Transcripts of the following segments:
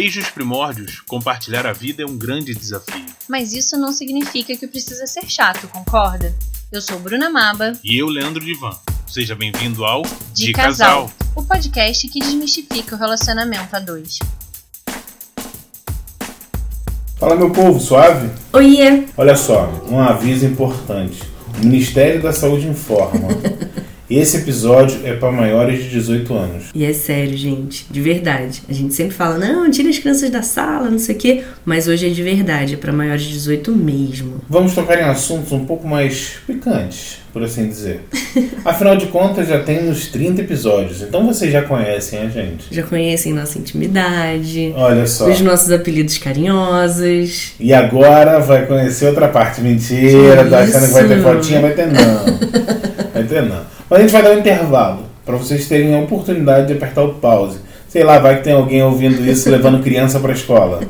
Desde os primórdios, compartilhar a vida é um grande desafio. Mas isso não significa que precisa ser chato, concorda? Eu sou Bruna Maba. E eu, Leandro Divan. Seja bem-vindo ao De, De Casal, Casal, o podcast que desmistifica o relacionamento a dois. Fala, meu povo, suave? Oiê! Olha só, um aviso importante. O Ministério da Saúde informa. Esse episódio é para maiores de 18 anos. E é sério, gente, de verdade. A gente sempre fala, não, tira as crianças da sala, não sei o quê, mas hoje é de verdade, é para maiores de 18 mesmo. Vamos tocar em assuntos um pouco mais picantes, por assim dizer. Afinal de contas, já tem uns 30 episódios, então vocês já conhecem a gente. Já conhecem nossa intimidade. Olha só. Os nossos apelidos carinhosos. E agora vai conhecer outra parte. Mentira, tá achando que vai ter fotinha? Vai ter não. Vai ter não. Mas a gente vai dar um intervalo para vocês terem a oportunidade de apertar o pause. Sei lá, vai que tem alguém ouvindo isso levando criança para a escola.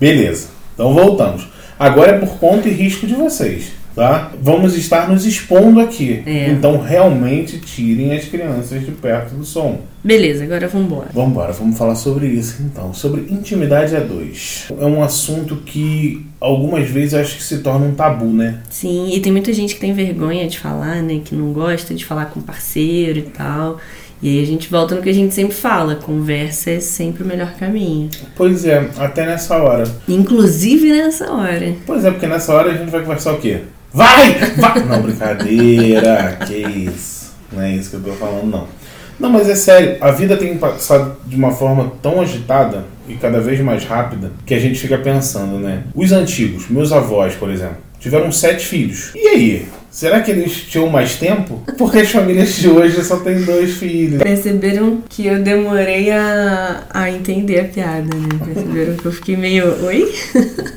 Beleza. Então voltamos. Agora é por conta e risco de vocês tá? Vamos estar nos expondo aqui. É. Então realmente tirem as crianças de perto do som. Beleza, agora vamos embora. Vamos embora, vamos falar sobre isso então, sobre intimidade a dois. É um assunto que algumas vezes acho que se torna um tabu, né? Sim, e tem muita gente que tem vergonha de falar, né, que não gosta de falar com parceiro e tal. E aí a gente volta no que a gente sempre fala, conversa é sempre o melhor caminho. Pois é, até nessa hora. Inclusive nessa hora. Pois é, porque nessa hora a gente vai conversar o quê? Vai! Vai! Não, brincadeira, que isso. Não é isso que eu tô falando, não. Não, mas é sério, a vida tem passado de uma forma tão agitada e cada vez mais rápida que a gente fica pensando, né? Os antigos, meus avós, por exemplo, tiveram sete filhos. E aí? Será que eles tinham mais tempo? Porque as famílias de hoje só têm dois filhos. Perceberam que eu demorei a, a entender a piada, né? Perceberam que eu fiquei meio. Oi?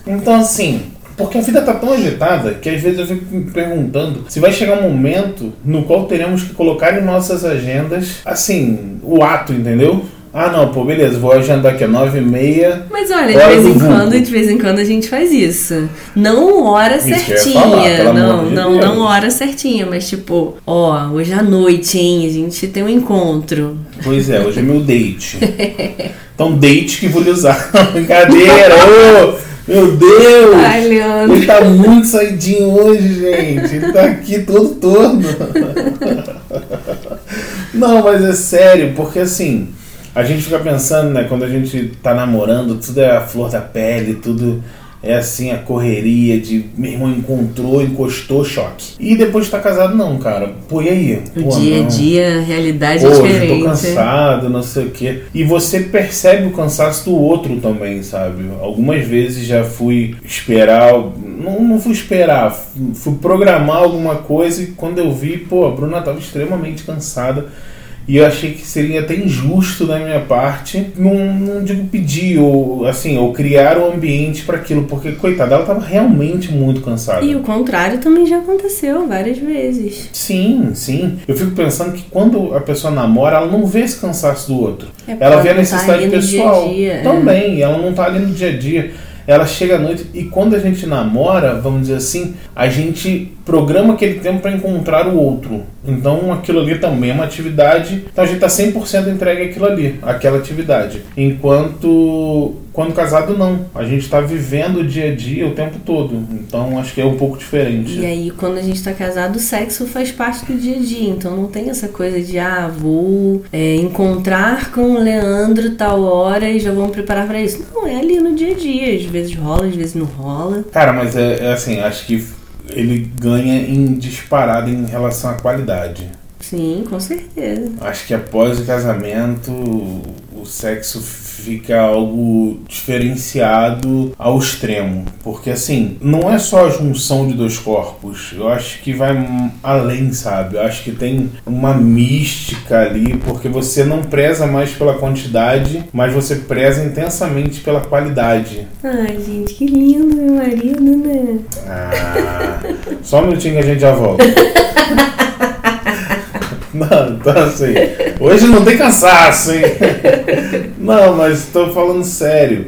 Então, assim, porque a vida tá tão agitada que às vezes eu fico me perguntando se vai chegar um momento no qual teremos que colocar em nossas agendas, assim, o ato, entendeu? Ah, não, pô, beleza, vou agendar aqui a nove e meia. Mas olha, de vez em quando, de vez em quando a gente faz isso. Não hora isso certinha. Falar, não, não, Deus. não hora certinha, mas tipo, ó, hoje à noite, hein? A gente tem um encontro. Pois é, hoje é meu date. então, date que vou lhe usar. Brincadeira! ô! Meu Deus! Ai, Leandro. Ele tá muito saidinho hoje, gente. Ele tá aqui todo torno. Não, mas é sério, porque assim, a gente fica pensando, né, quando a gente tá namorando, tudo é a flor da pele, tudo é assim, a correria de meu irmão encontrou, encostou, choque. E depois de estar tá casado, não, cara. Pô, e aí? O Pô, dia a dia, a realidade Pô, é diferente. tô cansado, não sei o quê. E você percebe o cansaço do outro também, sabe? Algumas vezes já fui esperar. Não, não fui esperar, fui programar alguma coisa e quando eu vi, pô, a Bruna tava extremamente cansada e eu achei que seria até injusto da minha parte, não, não digo pedir ou assim, ou criar um ambiente para aquilo, porque coitada, ela estava realmente muito cansada. E o contrário também já aconteceu várias vezes. Sim, sim. Eu fico pensando que quando a pessoa namora, ela não vê esse cansaço do outro. É ela vê a tá necessidade tá pessoal. Dia -dia, também, é. ela não está ali no dia a dia ela chega à noite e quando a gente namora, vamos dizer assim, a gente programa aquele tempo para encontrar o outro. Então aquilo ali também é uma atividade, então a gente está 100% entregue àquilo ali, àquela atividade. Enquanto quando casado não, a gente está vivendo o dia a dia o tempo todo. Então acho que é um pouco diferente. E aí quando a gente está casado, o sexo faz parte do dia a dia. Então não tem essa coisa de ah, vou é, encontrar com o Leandro tal hora e já vamos preparar para isso. Não, é ali no dia a dia. Às vezes rola, às vezes não rola. Cara, mas é, é assim, acho que ele ganha em disparado em relação à qualidade. Sim, com certeza. Acho que após o casamento, o sexo fica algo diferenciado ao extremo. Porque assim, não é só a junção de dois corpos. Eu acho que vai além, sabe? Eu acho que tem uma mística ali, porque você não preza mais pela quantidade, mas você preza intensamente pela qualidade. Ai, gente, que lindo meu marido, né? Ah, só um minutinho que a gente já volta. Não, então assim, hoje não tem cansaço, hein? Não, mas estou falando sério.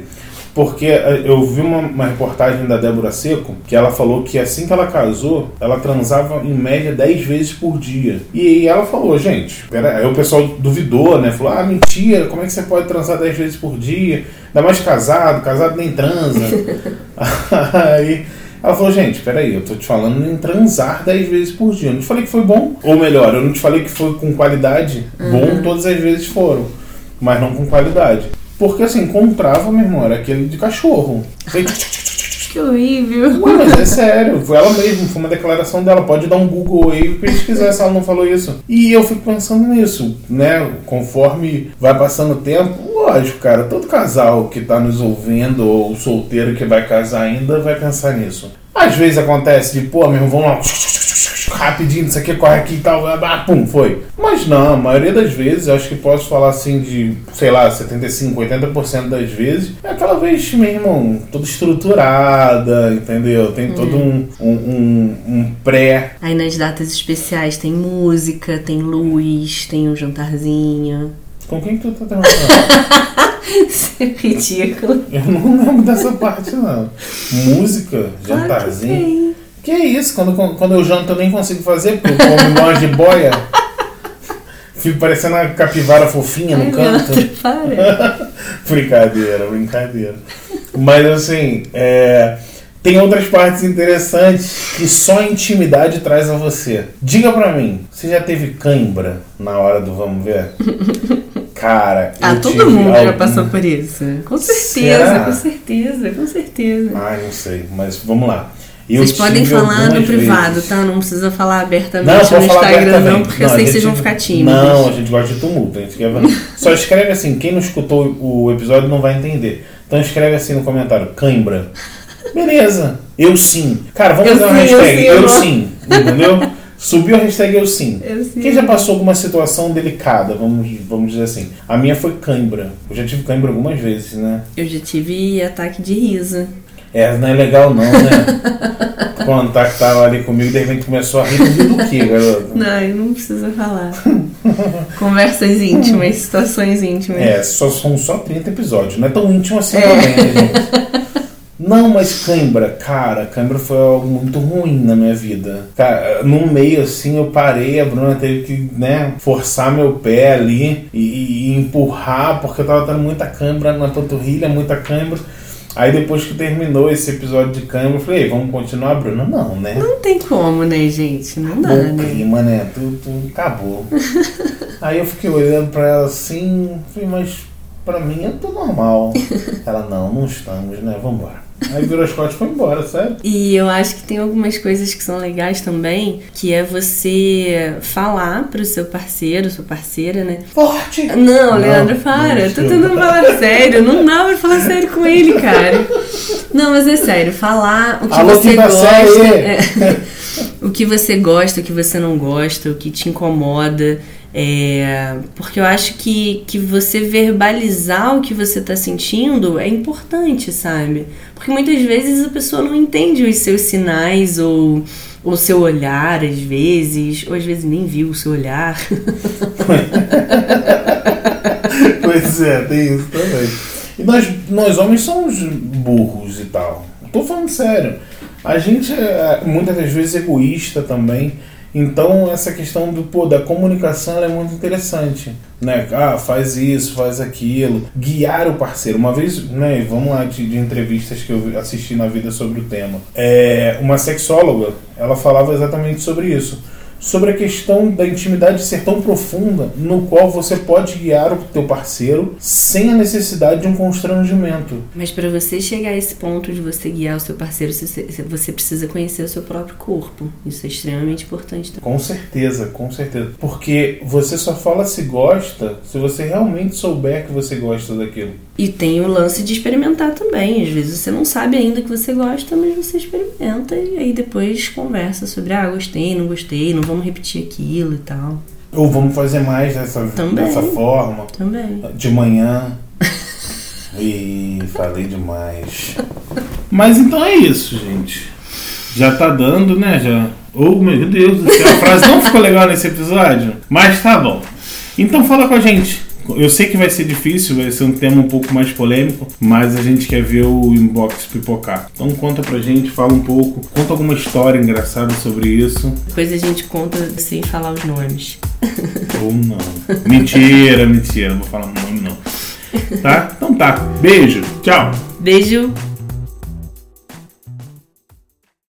Porque eh, eu vi uma, uma, reportagem da Débora Seco que ela falou que assim que ela casou, ela transava em média 10 vezes por dia. E ela falou, gente, pera, aí o pessoal duvidou, né? Falou, ah, mentira, como é que você pode transar 10 vezes por dia? Ainda mais casado, casado nem transa. aí ela falou, gente, peraí, eu tô te falando em transar 10 vezes por dia. Eu não te falei que foi bom. Ou melhor, eu não te falei que foi com qualidade. Uhum. Bom todas as vezes foram. Mas não com qualidade. Porque assim, encontrava, meu irmão, era aquele de cachorro. Que horrível. Ué, mas é sério, foi ela mesma, foi uma declaração dela. Pode dar um Google aí e pesquisar se ela não falou isso. E eu fico pensando nisso, né? Conforme vai passando o tempo, lógico, cara, todo casal que tá nos ouvindo, ou solteiro que vai casar ainda, vai pensar nisso. Às vezes acontece de, pô, meu irmão, vamos lá rapidinho, isso aqui, corre aqui e tal, ah, pum, foi. Mas não, a maioria das vezes, acho que posso falar assim de, sei lá, 75, 80% das vezes, é aquela vez, meu irmão, toda estruturada, entendeu? Tem todo hum. um, um, um, um pré. Aí nas datas especiais tem música, tem luz, tem um jantarzinho. Com quem que tu tá trabalhando? Isso é ridículo. Eu não lembro dessa parte, não. Música, jantarzinho. Que é isso? Quando, quando eu janto eu nem consigo fazer, porque eu como uma jiboia. Fico parecendo uma capivara fofinha no Ai, canto. para. brincadeira, brincadeira. Mas assim, é, tem outras partes interessantes que só a intimidade traz a você. Diga pra mim, você já teve cãibra na hora do vamos ver? Cara, ah, todo mundo algum... já passou por isso. Com certeza, Será? com certeza, com certeza. Ai, não sei, mas vamos lá. Vocês podem falar no privado, vezes. tá? Não precisa falar abertamente não, no Instagram, não, porque não, eu sei que vocês vão ficar tímidos. Não, a gente gosta de tumulto. A gente quer... Só escreve assim, quem não escutou o episódio não vai entender. Então escreve assim no comentário, cãibra. Beleza, eu sim. Cara, vamos eu fazer uma hashtag, eu sim, eu sim entendeu? Subiu a hashtag eu sim. eu sim. Quem já passou alguma situação delicada, vamos, vamos dizer assim? A minha foi cãibra. Eu já tive cãibra algumas vezes, né? Eu já tive ataque de riso. É, não é legal não, né? Contar que tava ali comigo, de repente começou a rir do que, garoto? Não, não precisa falar. Conversas íntimas, situações íntimas. É, só, são só 30 episódios, não é tão íntimo assim é. também, né, gente? Não, mas cãibra, cara, cãibra foi algo muito ruim na minha vida. Cara, no meio assim eu parei, a Bruna teve que, né, forçar meu pé ali e, e empurrar, porque eu tava tendo muita cãibra na panturrilha, muita cãibra. Aí depois que terminou esse episódio de câmera, eu falei, vamos continuar, Bruna? Não, né? Não tem como, né, gente? Não dá, né? clima, né? Tudo, tudo acabou. Aí eu fiquei olhando pra ela assim, falei, mas pra mim é tudo normal. ela, não, não estamos, né? Vambora. Aí virou as costas e foi embora, sério. E eu acho que tem algumas coisas que são legais também, que é você falar pro seu parceiro, sua parceira, né? Forte! Não, Leandro, para. Tô tentando falar sério. Não dá pra falar sério com ele, cara. Não, mas é sério. Falar o que Alô, você gosta. É, o que você gosta, o que você não gosta, o que te incomoda. É, porque eu acho que, que você verbalizar o que você está sentindo é importante, sabe? Porque muitas vezes a pessoa não entende os seus sinais ou o seu olhar, às vezes, ou às vezes nem viu o seu olhar. pois é, tem isso também. E nós, nós homens somos burros e tal. Tô falando sério. A gente é muitas das vezes egoísta também. Então essa questão do pô, da comunicação é muito interessante, né? Ah, faz isso, faz aquilo, guiar o parceiro. Uma vez, né? Vamos lá de, de entrevistas que eu assisti na vida sobre o tema. É, uma sexóloga, ela falava exatamente sobre isso sobre a questão da intimidade ser tão profunda, no qual você pode guiar o teu parceiro sem a necessidade de um constrangimento. Mas para você chegar a esse ponto de você guiar o seu parceiro, você precisa conhecer o seu próprio corpo. Isso é extremamente importante. Também. Com certeza, com certeza. Porque você só fala se gosta se você realmente souber que você gosta daquilo. E tem o lance de experimentar também. Às vezes você não sabe ainda que você gosta, mas você experimenta e aí depois conversa sobre, ah, gostei, não gostei, não vamos repetir aquilo e tal. Ou vamos fazer mais dessa, também, dessa forma. Também. De manhã. e falei demais. Mas então é isso, gente. Já tá dando, né? Já. Oh, meu Deus do céu. A frase não ficou legal nesse episódio, mas tá bom. Então fala com a gente Eu sei que vai ser difícil, vai ser um tema um pouco mais polêmico, mas a gente quer ver o inbox pipocar. Então conta pra gente, fala um pouco, conta alguma história engraçada sobre isso. Depois a gente conta sem falar os nomes. Ou não. Mentira, mentira, não vou falar o nome não. Tá? Então tá. Beijo. Tchau. Beijo.